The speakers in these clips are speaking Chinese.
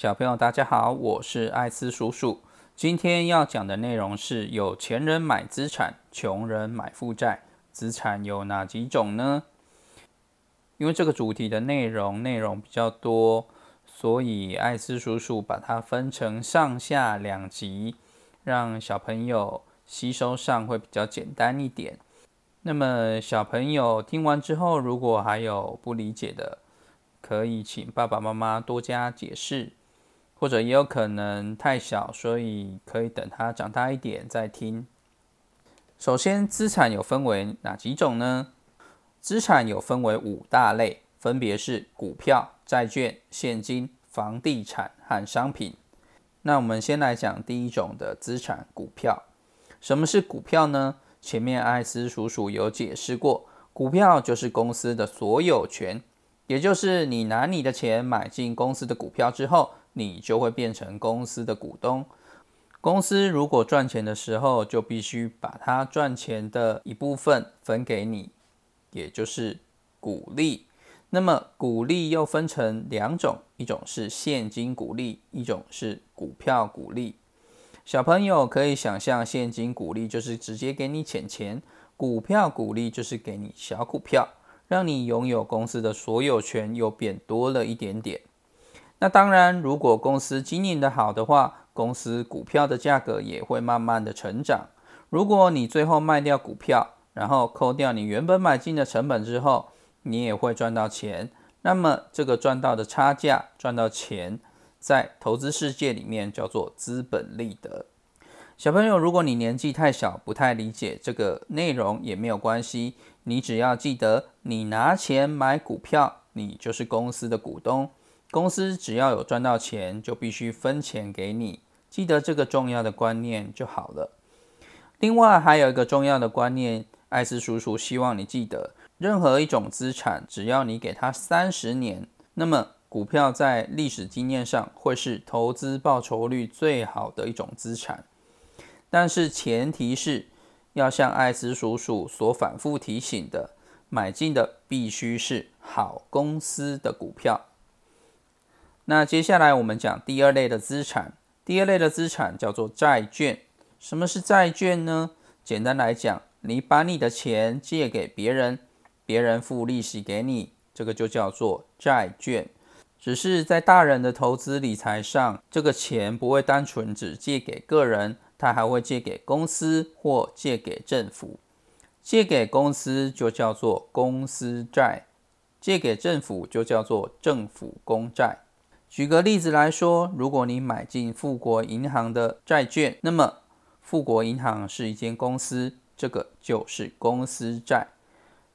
小朋友，大家好，我是艾斯叔叔。今天要讲的内容是：有钱人买资产，穷人买负债。资产有哪几种呢？因为这个主题的内容内容比较多，所以艾斯叔叔把它分成上下两集，让小朋友吸收上会比较简单一点。那么小朋友听完之后，如果还有不理解的，可以请爸爸妈妈多加解释。或者也有可能太小，所以可以等它长大一点再听。首先，资产有分为哪几种呢？资产有分为五大类，分别是股票、债券、现金、房地产和商品。那我们先来讲第一种的资产——股票。什么是股票呢？前面艾斯叔叔有解释过，股票就是公司的所有权，也就是你拿你的钱买进公司的股票之后。你就会变成公司的股东。公司如果赚钱的时候，就必须把它赚钱的一部分分给你，也就是股利。那么股利又分成两种，一种是现金股利，一种是股票股利。小朋友可以想象，现金股利就是直接给你钱钱，股票股利就是给你小股票，让你拥有公司的所有权，又变多了一点点。那当然，如果公司经营的好的话，公司股票的价格也会慢慢的成长。如果你最后卖掉股票，然后扣掉你原本买进的成本之后，你也会赚到钱。那么这个赚到的差价，赚到钱，在投资世界里面叫做资本利得。小朋友，如果你年纪太小，不太理解这个内容也没有关系，你只要记得，你拿钱买股票，你就是公司的股东。公司只要有赚到钱，就必须分钱给你。记得这个重要的观念就好了。另外还有一个重要的观念，艾斯叔叔希望你记得：任何一种资产，只要你给它三十年，那么股票在历史经验上会是投资报酬率最好的一种资产。但是前提是要像艾斯叔叔所反复提醒的，买进的必须是好公司的股票。那接下来我们讲第二类的资产。第二类的资产叫做债券。什么是债券呢？简单来讲，你把你的钱借给别人，别人付利息给你，这个就叫做债券。只是在大人的投资理财上，这个钱不会单纯只借给个人，他还会借给公司或借给政府。借给公司就叫做公司债，借给政府就叫做政府公债。举个例子来说，如果你买进富国银行的债券，那么富国银行是一间公司，这个就是公司债。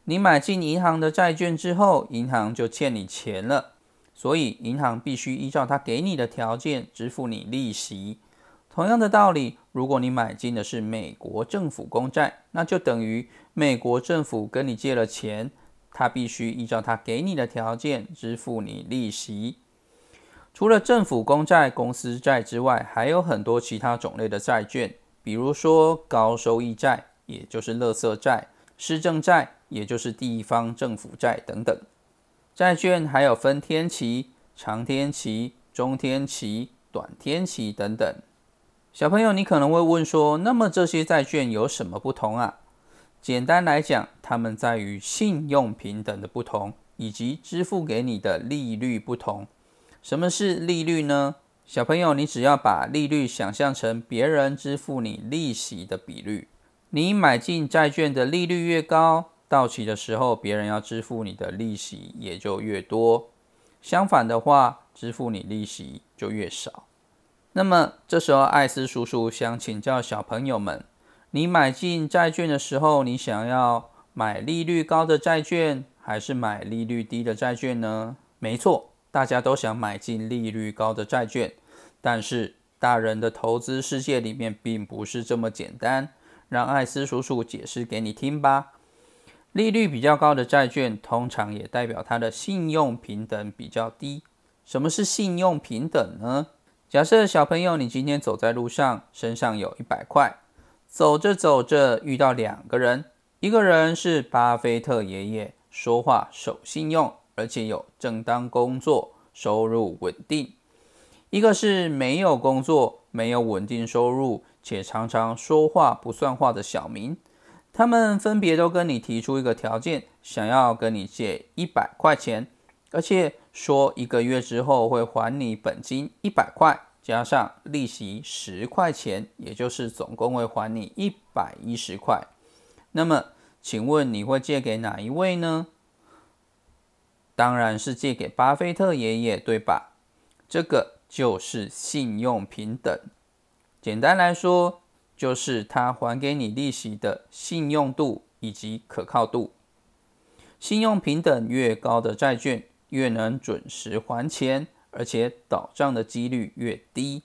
你买进银行的债券之后，银行就欠你钱了，所以银行必须依照他给你的条件支付你利息。同样的道理，如果你买进的是美国政府公债，那就等于美国政府跟你借了钱，他必须依照他给你的条件支付你利息。除了政府公债、公司债之外，还有很多其他种类的债券，比如说高收益债，也就是垃圾债；市政债，也就是地方政府债等等。债券还有分天期、长天期、中天期、短天期等等。小朋友，你可能会问说，那么这些债券有什么不同啊？简单来讲，它们在于信用平等的不同，以及支付给你的利率不同。什么是利率呢？小朋友，你只要把利率想象成别人支付你利息的比率。你买进债券的利率越高，到期的时候别人要支付你的利息也就越多。相反的话，支付你利息就越少。那么这时候，艾斯叔叔想请教小朋友们：你买进债券的时候，你想要买利率高的债券，还是买利率低的债券呢？没错。大家都想买进利率高的债券，但是大人的投资世界里面并不是这么简单。让艾斯叔叔解释给你听吧。利率比较高的债券，通常也代表它的信用平等比较低。什么是信用平等呢？假设小朋友你今天走在路上，身上有一百块，走着走着遇到两个人，一个人是巴菲特爷爷，说话守信用。而且有正当工作，收入稳定。一个是没有工作、没有稳定收入，且常常说话不算话的小明。他们分别都跟你提出一个条件，想要跟你借一百块钱，而且说一个月之后会还你本金一百块，加上利息十块钱，也就是总共会还你一百一十块。那么，请问你会借给哪一位呢？当然是借给巴菲特爷爷，对吧？这个就是信用平等。简单来说，就是他还给你利息的信用度以及可靠度。信用平等越高的债券，越能准时还钱，而且倒账的几率越低。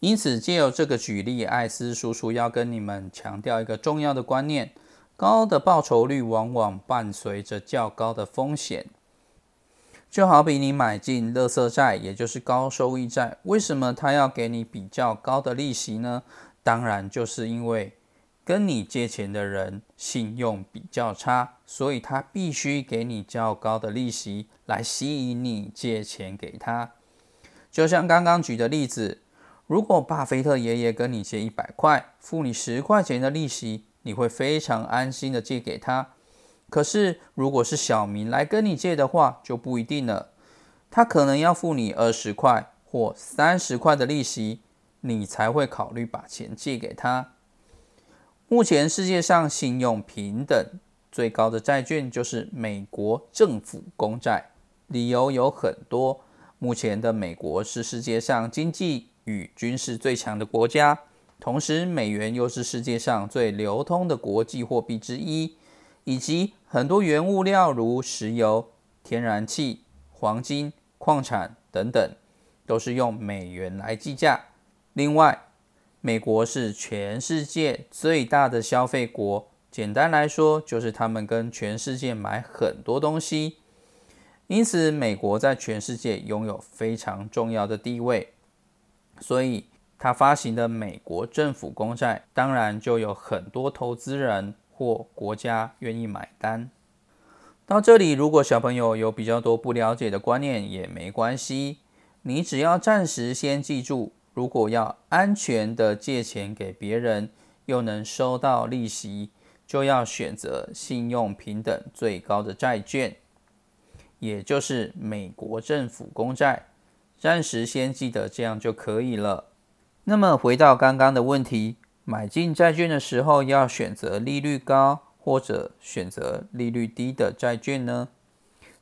因此，借由这个举例，艾斯叔叔要跟你们强调一个重要的观念。高的报酬率往往伴随着较高的风险，就好比你买进垃圾债，也就是高收益债，为什么他要给你比较高的利息呢？当然就是因为跟你借钱的人信用比较差，所以他必须给你较高的利息来吸引你借钱给他。就像刚刚举的例子，如果巴菲特爷爷跟你借一百块，付你十块钱的利息。你会非常安心的借给他，可是如果是小明来跟你借的话，就不一定了。他可能要付你二十块或三十块的利息，你才会考虑把钱借给他。目前世界上信用平等最高的债券就是美国政府公债，理由有很多。目前的美国是世界上经济与军事最强的国家。同时，美元又是世界上最流通的国际货币之一，以及很多原物料如石油、天然气、黄金、矿产等等，都是用美元来计价。另外，美国是全世界最大的消费国，简单来说，就是他们跟全世界买很多东西，因此美国在全世界拥有非常重要的地位。所以。他发行的美国政府公债，当然就有很多投资人或国家愿意买单。到这里，如果小朋友有比较多不了解的观念也没关系，你只要暂时先记住：如果要安全的借钱给别人，又能收到利息，就要选择信用平等最高的债券，也就是美国政府公债。暂时先记得这样就可以了。那么回到刚刚的问题，买进债券的时候要选择利率高或者选择利率低的债券呢？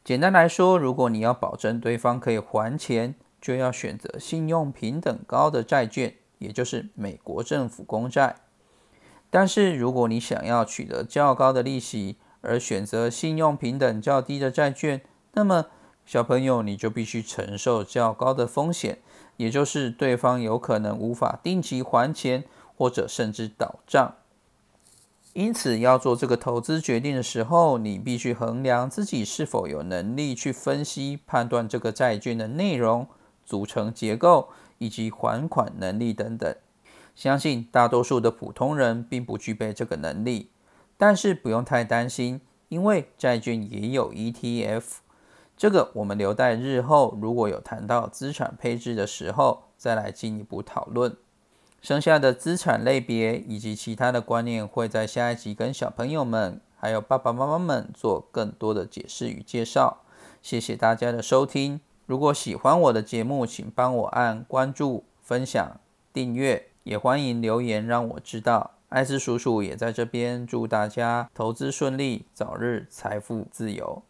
简单来说，如果你要保证对方可以还钱，就要选择信用平等高的债券，也就是美国政府公债。但是如果你想要取得较高的利息，而选择信用平等较低的债券，那么小朋友你就必须承受较高的风险。也就是对方有可能无法定期还钱，或者甚至倒账。因此，要做这个投资决定的时候，你必须衡量自己是否有能力去分析、判断这个债券的内容、组成结构以及还款能力等等。相信大多数的普通人并不具备这个能力，但是不用太担心，因为债券也有 ETF。这个我们留待日后如果有谈到资产配置的时候再来进一步讨论。剩下的资产类别以及其他的观念会在下一集跟小朋友们还有爸爸妈妈们做更多的解释与介绍。谢谢大家的收听。如果喜欢我的节目，请帮我按关注、分享、订阅，也欢迎留言让我知道。艾斯叔叔也在这边祝大家投资顺利，早日财富自由。